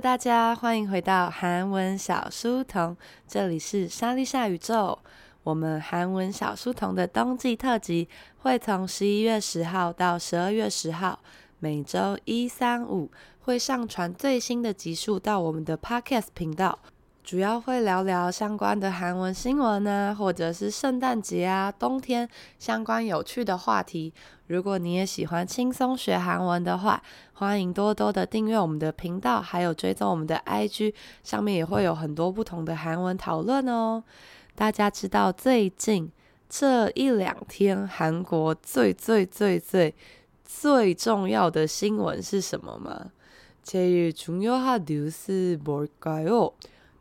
大家，欢迎回到韩文小书童，这里是莎莉夏宇宙。我们韩文小书童的冬季特辑会从十一月十号到十二月十号，每周一、三、五会上传最新的集数到我们的 Podcast 频道。主要会聊聊相关的韩文新闻呢，或者是圣诞节啊、冬天相关有趣的话题。如果你也喜欢轻松学韩文的话，欢迎多多的订阅我们的频道，还有追踪我们的 IG，上面也会有很多不同的韩文讨论哦。大家知道最近这一两天韩国最最最最最重要的新闻是什么吗？제일중요한뉴스뭘까요？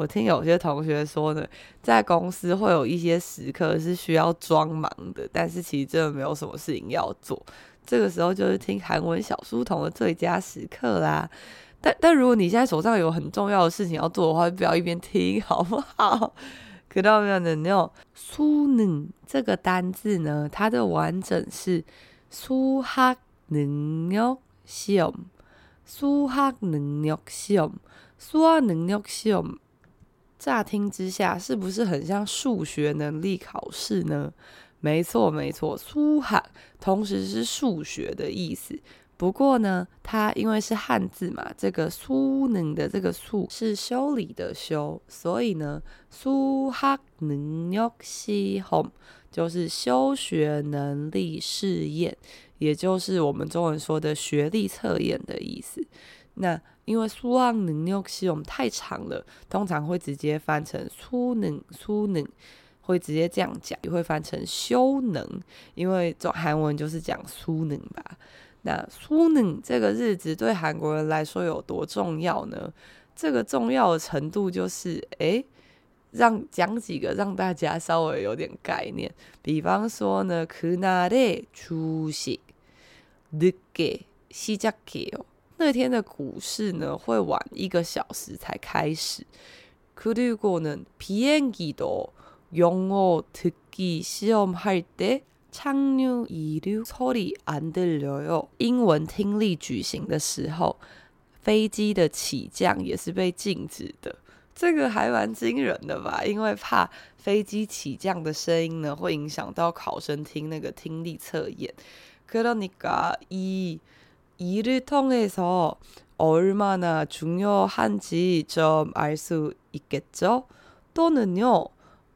我听有些同学说呢，在公司会有一些时刻是需要装忙的，但是其实真的没有什么事情要做。这个时候就是听韩文小书童的最佳时刻啦。但但如果你现在手上有很重要的事情要做的话，就不要一边听好不好？그러면은요수능这个单字呢，它的完整是수학능력시험수학능력시험수학능력시험 乍听之下，是不是很像数学能力考试呢？没错，没错。苏罕同时是数学的意思，不过呢，它因为是汉字嘛，这个苏能的这个苏是修理的修，所以呢，苏哈能ヨ西洪就是修学能力试验，也就是我们中文说的学历测验的意思。那因为수학능력시험太长了，通常会直接翻成수능 수능，会直接这样讲，也会翻成修能，因为这韩文就是讲수능吧。那수능这个日子对韩国人来说有多重要呢？这个重要的程度就是，诶，让讲几个让大家稍微有点概念。比方说呢，그날의주식늦게시작해요。 那天的股市呢，会晚一个小时才开始。그리고는비행기도영어듣기시험할때착륙이륙소리안들려요。英文听力举行的时候，飞机的起降也是被禁止的。这个还蛮惊人的吧？因为怕飞机起降的声音呢，会影响到考生听那个听力测验。그러니까이 이를 통해서 얼마나 중요한지 좀 알 수 있겠죠? 또는요,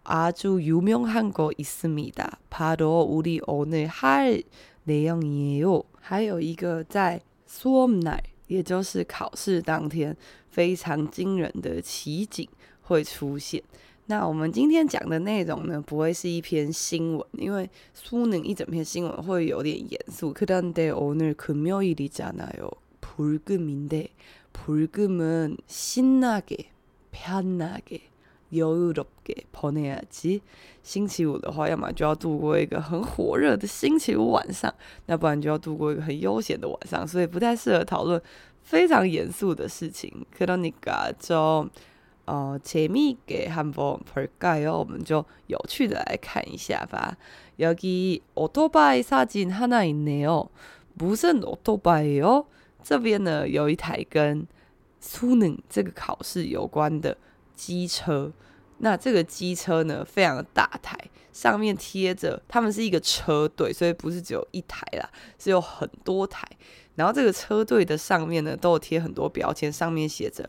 아주 유명한 거 있습니다. 바로 우리 오늘 할 내용이에요. 还有一个在 수업날, 也就是考试当天非常惊人的奇景会出现。 那我们今天讲的内容呢，不会是一篇新闻，因为수능一整篇新闻会有点严肃。그런데오늘금요일이잖아요。불금인데불금은신나게편하게여유롭게보내야지。星期五的话，要么就要度过一个很火热的星期五晚上，要不然就要度过一个很悠闲的晚上，所以不太适合讨论非常严肃的事情。그러니까좀 呃，재미있게한번볼까요？我们就有趣的来看一下吧。여기오토바이사진하나있네요무슨오토바이요？这边呢，有一台跟수능这个考试有关的机车。那这个机车呢，非常的大台，上面贴着，他们是一个车队，所以不是只有一台啦，是有很多台。然后这个车队的上面呢，都有贴很多标签，上面写着。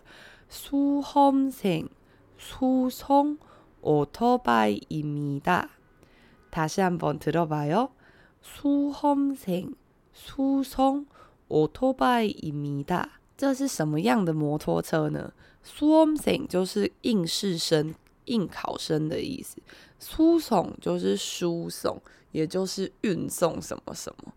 수험생수송오토바이입니다 다시한번들어봐요수험생수송오토바이입니다这是什么样的摩托车呢？수험생就是应试生、应考生的意思。수송就是输送，也就是运送什么什么。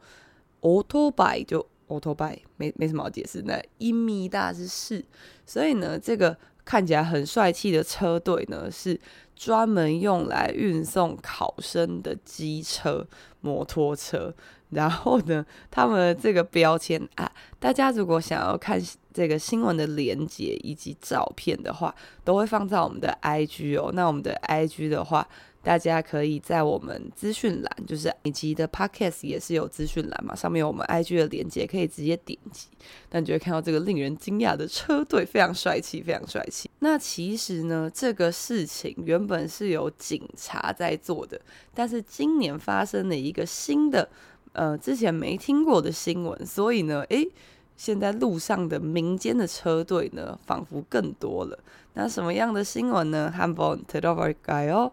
오토바이就。 auto bike 没没什么好解释，那一米大是四，所以呢，这个看起来很帅气的车队呢，是专门用来运送考生的机车、摩托车。然后呢，他们这个标签啊，大家如果想要看这个新闻的连接以及照片的话，都会放在我们的 IG 哦。那我们的 IG 的话，大家可以在我们资讯栏，就是以及的 Podcast 也是有资讯栏嘛，上面有我们 IG 的连结，可以直接点击，那你就会看到这个令人惊讶的车队，非常帅气，非常帅气。那其实呢，这个事情原本是有警察在做的，但是今年发生了一个新的。呃，之前没听过的新闻，所以呢，诶，现在路上的民间的车队呢，仿佛更多了。那什么样的新闻呢？한번들어볼까요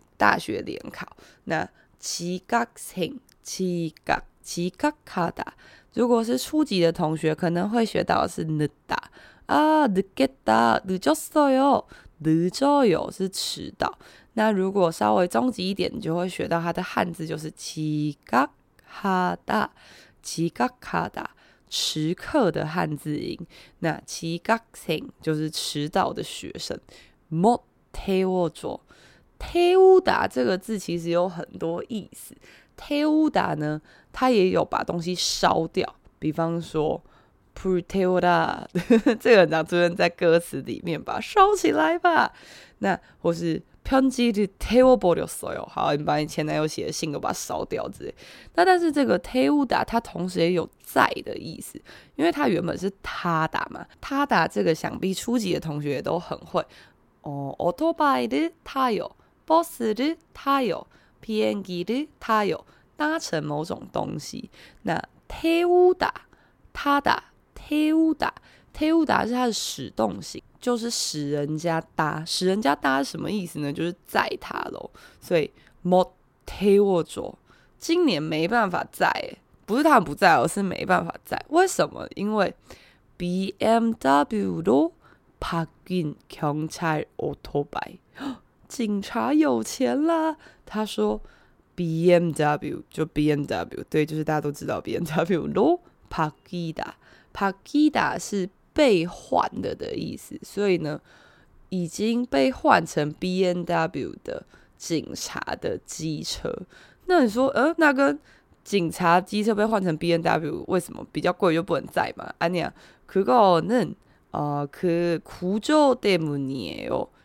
大学联考。那지각생지각지각하다如果是初级的同学，可能会学到的是늦다啊늦겠다늦었어요늦어요是迟到。那如果稍微中级一点，你就会学到它的汉字就是지각하다，지각하다，迟刻的汉字音。那지각생就是迟到的学生。못태워줘 태우다这个字其实有很多意思。태우다呢，它也有把东西烧掉，比方说불태워라，这个很常出现在歌词里面吧，烧起来吧。那或是。편지를태워버렸어요。好，你把你前男友写的信都把它烧掉之类。那但是这个태우다它同时也有载的意思，因为它原本是타다嘛。타다这个想必初级的同学也都很会。哦，오토바이를타요 버스를타요비행기를타요搭乘某种东西。那태우다타다태우다 태우다是它的使动型。就是使人家搭，使人家搭是什么意思呢？就是载他喽。所以못태워줘，今年没办法载，不是他们不在，而是没办法载。为什么？因为 BMW 로바뀐경찰오토바이， 警察有钱啦。他说 BMW 就 BMW，对，就是大家都知道 BMW 로바뀌다바뀌다是。被换的的意思，所以呢，已经被换成 BMW 的警察的机车。那你说，呃，那跟警察机车被换成 BMW，为什么比较贵就不能载嘛？아니야그거는어그구조때문이에요。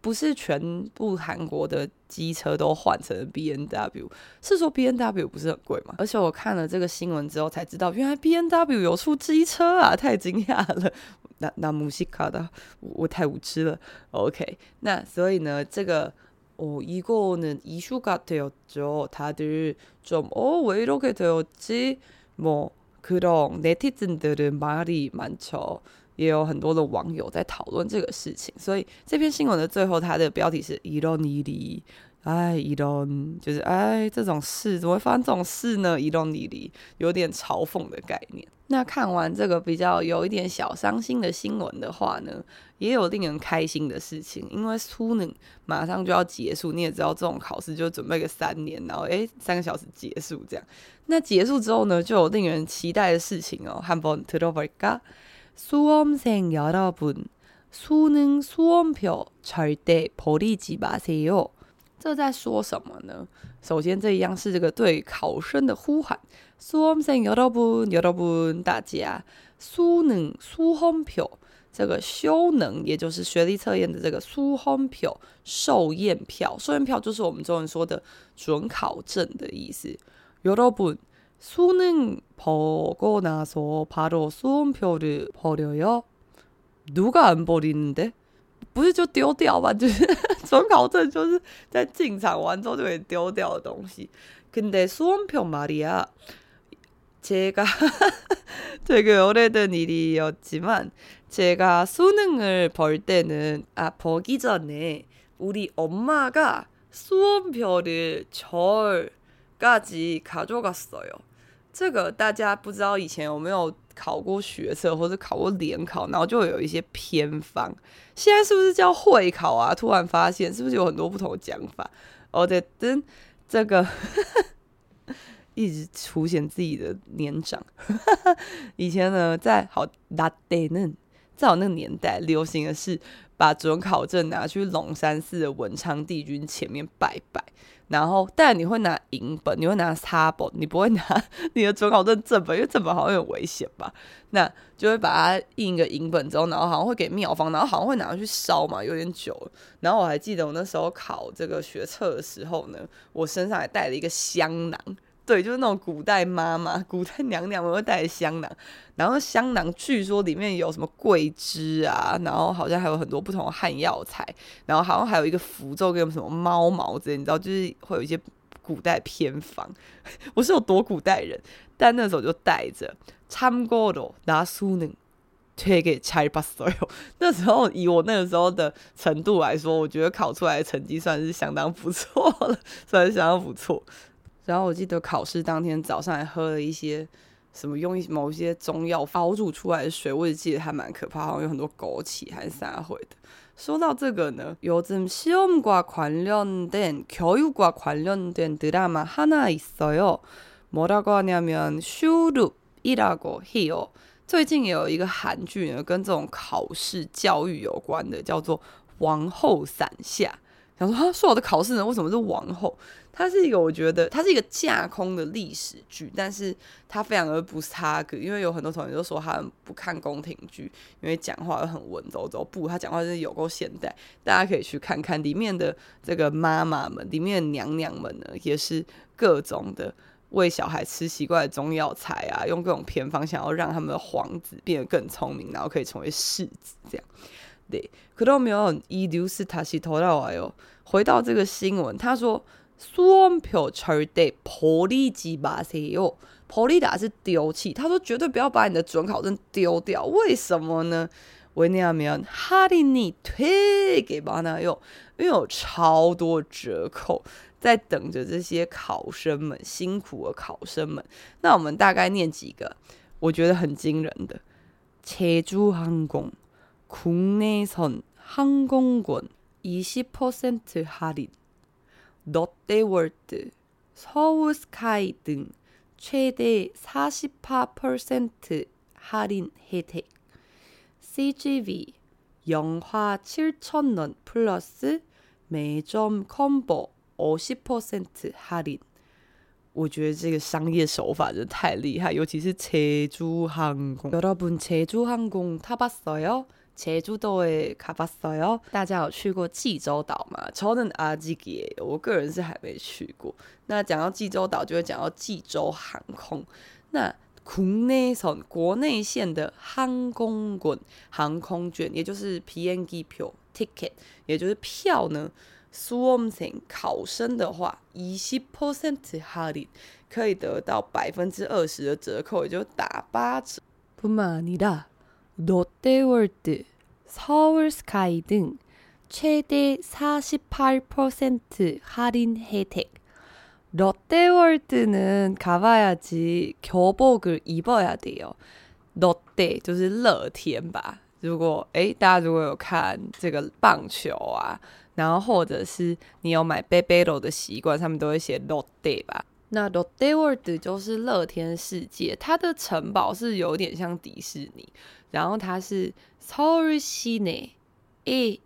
不是全部韩国的机车都换成 BMW，是说 BMW 不是很贵吗？而且我看了这个新闻之后才知道，原来 BMW 有出机车啊，太惊讶了。那那木西卡的，我太无知了。OK，那所以呢，这个哦，이거는이슈가되었죠다들좀어왜이렇게되었지뭐그런네티즌들은말이많죠 也有很多的网友在讨论这个事情，所以这篇新闻的最后，它的标题是“移动尼尼”，哎，移动就是哎，这种事怎么会发生这种事呢？移动尼尼有点嘲讽的概念。那看完这个比较有一点小伤心的新闻的话呢，也有令人开心的事情，因为苏宁马上就要结束，你也知道这种考试就准备个三年，然后哎，三个小时结束这样。那结束之后呢，就有令人期待的事情哦，汉波特罗维嘎。 수험생 여러분, 수능 수험표 절대 버리지 마세요. 这在说什么呢？ 首先这一样是这个对考生的呼喊。수험생여러분여러분大家수능 수험표这个修能，也就是学历测验的这个수험표受验票，受验票就是我们中文说的准考证的意思。여러분 수능보고나서바로수험표를버려요누가안버리는데不是就丢掉吧？就是准考证，就是在进场完之后就可以丢掉的东西。근데수험표말이야제가 되게오래된일이었지만제가수능을볼때는아보기전에우리엄마가수험표를절까지가져갔어요 这个大家不知道以前有没有考过学测或者考过联考，然后就有一些偏方。现在是不是叫会考啊？突然发现是不是有很多不同的讲法？哦，对，真这个 一直凸显自己的年长。以前呢，在好那代呢，在我那个年代，流行的是把准考证拿去龙山寺的文昌帝君前面拜拜。然后，但你会拿银本，你会拿擦本，你不会拿你的准考证正本，因为正本好像有危险吧？那就会把它印一个银本之后，然后好像会给庙方，然后好像会拿去烧嘛，有点久。然后我还记得我那时候考这个学测的时候呢，我身上还带了一个香囊。对，就是那种古代妈妈、古代娘娘们会带的香囊，然后香囊据说里面有什么桂枝啊，然后好像还有很多不同的汉药材，然后好像还有一个符咒跟什么猫毛之类，你知道，就是会有一些古代偏方。我是有多古代人，但那时候就带着。参过的拿苏呢，推给拆把所有。那时候以我那个时候的程度来说，我觉得考出来的成绩算是相当不错了，算是相当不错。然后我记得考试当天早上还喝了一些什么用某一些中药熬煮出来的水，我也记得还蛮可怕，好像有很多枸杞还是啥会的。说到这个呢，요즘시험과관련된교육과관련된드라마하나있어요뭐라고하냐면슈룹이라고해요最近也有一个韩剧呢，跟这种考试教育有关的，叫做《王后伞下》。 想说，他说我的考试呢，为什么是王后？它是一个，我觉得它是一个架空的历史剧，但是它非常的不差个，因为有很多同学都说他不看宫廷剧，因为讲话又很文绉绉。不，他讲话真的有够现代，大家可以去看看里面的这个妈妈们，里面的娘娘们呢，也是各种的喂小孩吃奇怪的中药材啊，用各种偏方想要让他们的皇子变得更聪明，然后可以成为世子这样。对，可都没有一流是他是头到尾哟。回到这个新闻，他说。수험표절대버리지마세요버리다是丢弃。他说绝对不要把你的准考证丢掉。为什么呢？왜냐하면할인이되게많아요。因为有超多折扣在等着这些考生们，辛苦的考生们。那我们大概念几个，我觉得很惊人的。제주항공 국내선항공권20%할인 롯데월드, 서울스카이 등 최대 48% 할인 혜택. CGV 영화 7,000원 플러스 매점 콤보 50% 할인. 我觉得这个商业手法真的太厉害，尤其是제주항공。여러분제주항공타봤어요 제주도에 가봤어요? 大家有去过济州岛吗？ 저는 아직이에요. 我个人是 还没去过. 那讲到济州岛，就会讲到济州航空。那 국내선 国内线的항공권航空券，也就是 비행기표 ticket，也就是票呢。 수험생 考生的话，20% 할인可以得到百分之二十的折扣，也就打八折。뿐만아니라 롯데월드, 서울스카이 등 최대 48% 할인 혜택. 롯데월드는 가봐야지 교복을 입어야 돼요. 롯데 就是乐天吧。如果诶大家如果有看这个棒球啊，然后或者是你有买贝贝罗的习惯，上面都会写 롯데 那 롯데월드 就是乐天世界，它的城堡是有点像迪士尼。 然后它是서울시내에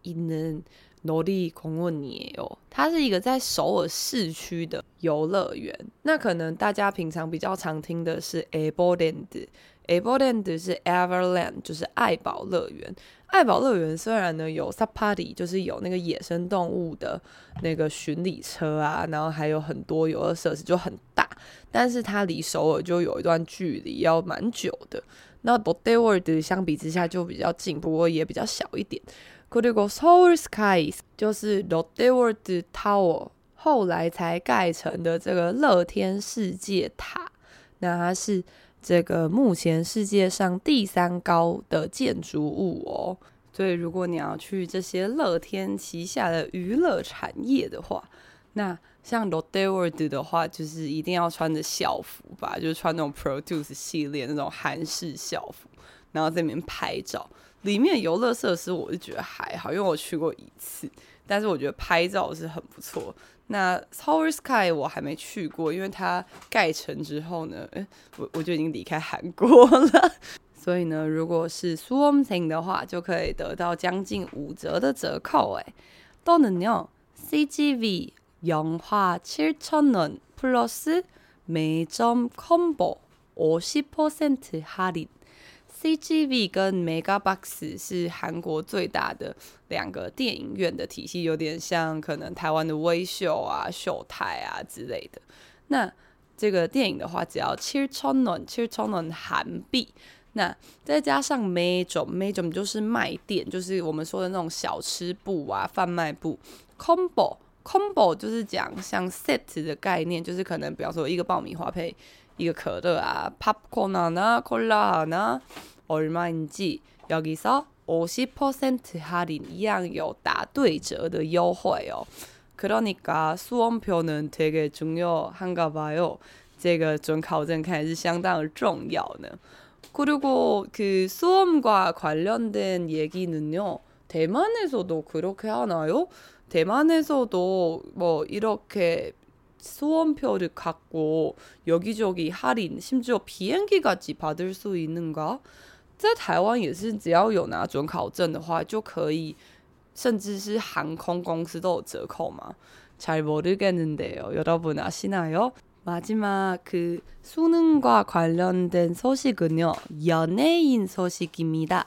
있는 놀이공원이에요。它是一个在首尔市区的游乐园。那可能大家平常比较常听的是 Everland，Everland 是 Everland，就是爱宝乐园。爱宝乐园虽然呢有 Safari，就是有那个野生动物的那个巡礼车啊，然后还有很多游乐设施，就很大，但是它离首尔就有一段距离，要蛮久的。 那 롯데월드 相比之下就比较近，不过也比较小一点。그리고 서울 스카이 就是 롯데월드 Tower 后来才盖成的这个乐天世界塔，那它是。这个目前世界上第三高的建筑物哦，所以如果你要去这些乐天旗下的娱乐产业的话，那 像 loderworld 的话就是一定要穿着校服吧就是穿那种 produce 系列那种韩式校服然后在里面拍照。里面游乐设施我是觉得还好因为我去过一次但是我觉得拍照是很不错。那 tower sky 我还没去过因为它盖成之后呢诶我我就已经离开韩国了。所以呢如果是 swomsing 的话就可以得到将近五折的折扣诶都能用 cgv 영화7천원 플러스 매점 콤보 50%할인。CGV 跟 Megabox 是韩国最大的两个电影院的体系，有点像可能台湾的威秀啊、秀泰啊之类的。那这个电影的话，只要七千元，七千元韩币。那再加上 Major，Major 就是卖店，就是我们说的那种小吃部啊、贩卖部。 Combo，Combo 就是讲像 set 的概念，就是可能比方说一个爆米花配一个可乐啊，Popcorn 啊、Cola 啊。 얼마인지 여기서 50% 할인一样有打对折的优惠哦。그러니까 수험표는 되게 중요한가 봐요. 这个准考证看来是相当的重要呢。 그리고 그 수험과 관련된 얘기는요. 대만에서도 그렇게 하나요? 대만에서도 뭐 이렇게 수험표를 갖고 여기저기 할인, 심지어 비행기까지 받을 수 있는가? 在台湾也是，只要有拿准考证的话，就可以，甚至是航空公司都有折扣嘛。잘모르겠는데요여러분아시나요마지막그수능과관련된소식은요연예인소식입니다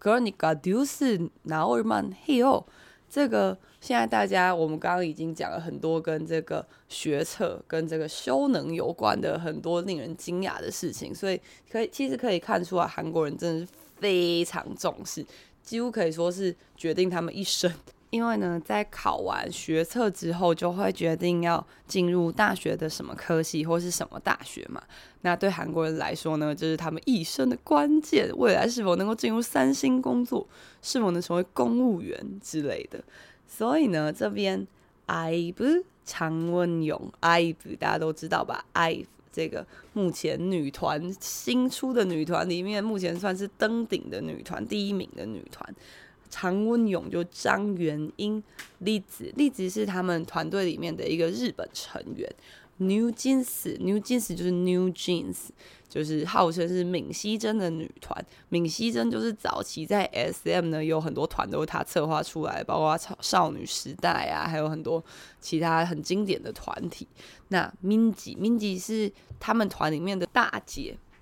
可是你搞丢是拿尔曼嘿哦，这个现在大家我们刚刚已经讲了很多跟这个学测跟这个修能有关的很多令人惊讶的事情，所以可以其实可以看出来韩国人真的是非常重视，几乎可以说是决定他们一生。因为呢，在考完学测之后，就会决定要进入大学的什么科系或是什么大学嘛。那对韩国人来说呢，就是他们一生的关键。未来是否能够进入三星工作，是否能成为公务员之类的。所以呢，这边 IVE 长文勇 IVE 大家都知道吧 i v 这个目前女团新出的女团里面，目前算是登顶的女团，第一名的女团。常温勇就张元英，栗子，栗子是他们团队里面的一个日本成员。New Jeans，New Jeans 就是 New Jeans，就是号称是闵熙珍的女团。闵熙珍就是早期在 SM 呢，有很多团都是她策划出来，包括少女时代啊，还有很多其他很经典的团体。那 Minzy，Minzy 是他们团里面的大姐。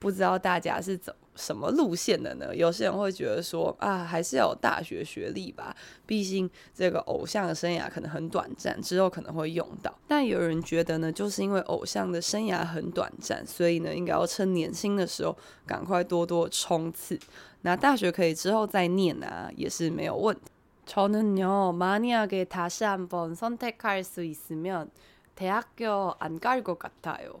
不知道大家是走什么路线的呢？有些人会觉得说啊，还是要有大学学历吧，毕竟这个偶像的生涯可能很短暂，之后可能会用到。但有人觉得呢，就是因为偶像的生涯很短暂，所以呢，应该要趁年轻的时候赶快多多冲刺。那大学可以之后再念啊，也是没有问题。저는요만약에다시한번선택할수있으면대학교안갈것같아요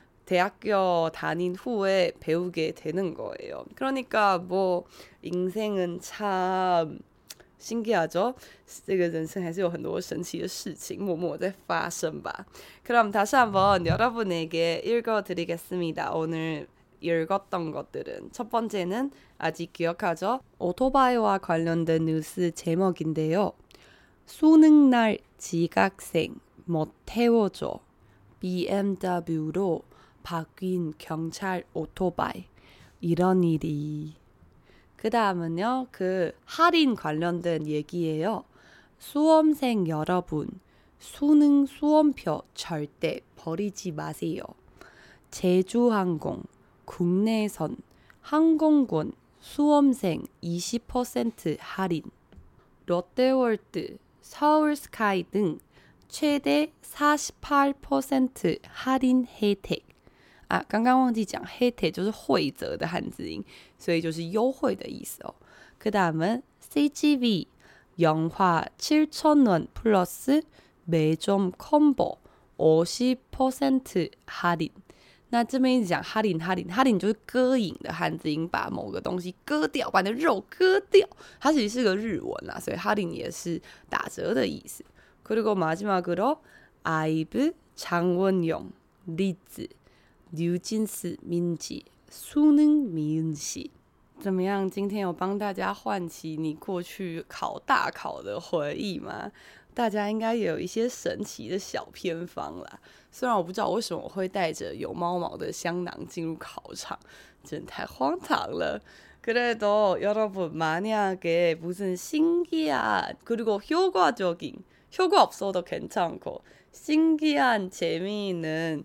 대학교 다닌 후에 배우게 되는 거예요. 그러니까 뭐 인생은 참 신기하죠? 这个人生还是有很多神奇的事情默默在发生吧. 그럼 다시 한번 여러분에게 읽어드리겠습니다. 오늘 읽었던 것들은 첫 번째는 아직 기억하죠? 오토바이와 관련된 뉴스 제목인데요. 수능날 지각생 못 태워줘. BMW로 바뀐 경찰 오토바이. 이런 일이. 그 다음은요 그 할인 관련된 얘기예요. 수험생 여러분 수능 수험표 절대 버리지 마세요. 제주항공 국내선 항공권 수험생 20% 할인. 롯데월드 서울스카이 등 최대 48% 할인 혜택 啊，刚刚忘记讲，혜택 就是惠泽的汉字音，所以就是优惠的意思哦。그다음은 CGV 영화7천원 플러스 매점 콤보50%할인。那这边一直讲할인 할인 할인就是割影的汉字音，把某个东西割掉，把你的肉割掉。它其实是个日文啦，所以할인也是打折的意思。그리고마지막으로 IVE 장원영 리즈 뉴진스 민지 수능 미은 씨，怎么样？今天有帮大家唤起你过去考大考的回忆吗？大家应该也有一些神奇的小偏方啦。虽然我不知道为什么我会带着有猫毛的香囊进入考场，真的太荒唐了。그래도여러분만약에무슨신기한그리고효과적인효과없어도괜찮고신기한재미있는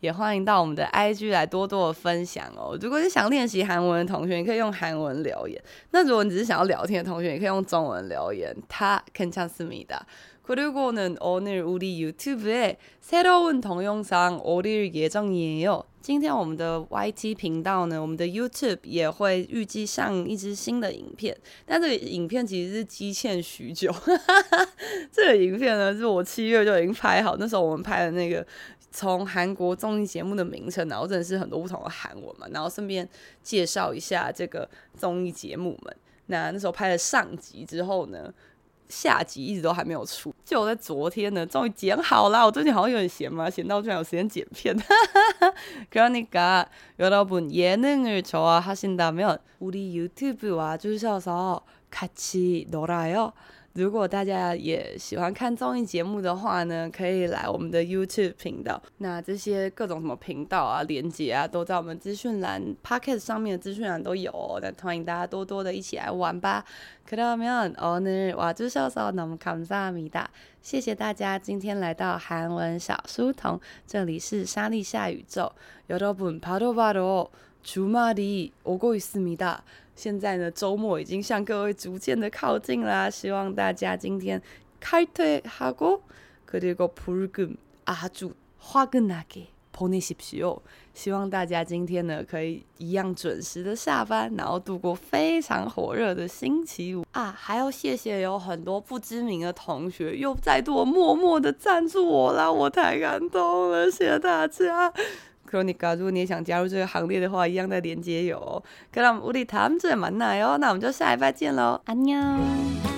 也欢迎到我们的 IG 来多多的分享哦。如果是想练习韩文的同学，你可以用韩文留言；那如果你只是想要聊天的同学，你可以用中文留言。他괜찮습니다。그리고는오늘우리 유튜브에 새로운 동영상올릴예정이에요。今天我们的 YT 频道呢，我们的 YouTube 也会预计上一支新的影片。但这个影片其实是积欠许久。这个影片呢，是我七月就已经拍好，那时候我们拍的那个。 从韩国综艺节目的名称，然后认识很多不同的韩文嘛，然后顺便介绍一下这个综艺节目们。那那时候拍了上集之后呢，下集一直都还没有出，就在昨天呢，终于剪好了。我最近好像有点闲嘛，闲到居然有时间剪片。그러니까여러분예능을좋아하신다면우리유튜브와주셔서같이놀아요。 如果大家也喜欢看综艺节目的话呢，可以来我们的 YouTube 频道。那这些各种什么频道啊、连结啊，都在我们资讯栏、Podcast 上面的资讯栏都有哦。那欢迎大家多多的一起来玩吧。그러면오늘와주셔서너무감사합니다。谢谢大家今天来到韩文小书童，这里是莎莉夏宇宙。여러분바로바로 주말이오고있습니다 现在呢，周末已经向各位逐渐的靠近啦，希望大家今天开퇴하고그리고붉은아주화끈하게보내십시오。希望大家今天呢可以一样准时的下班，然后度过非常火热的星期五啊！还要谢谢有很多不知名的同学又再度默默的赞助我啦，我太感动了，谢谢大家。 可尼卡，如果你也想加入这个行列的话，一样的链接有。可让我们우리다음주에만나요，那我们就下礼拜见喽，安妞。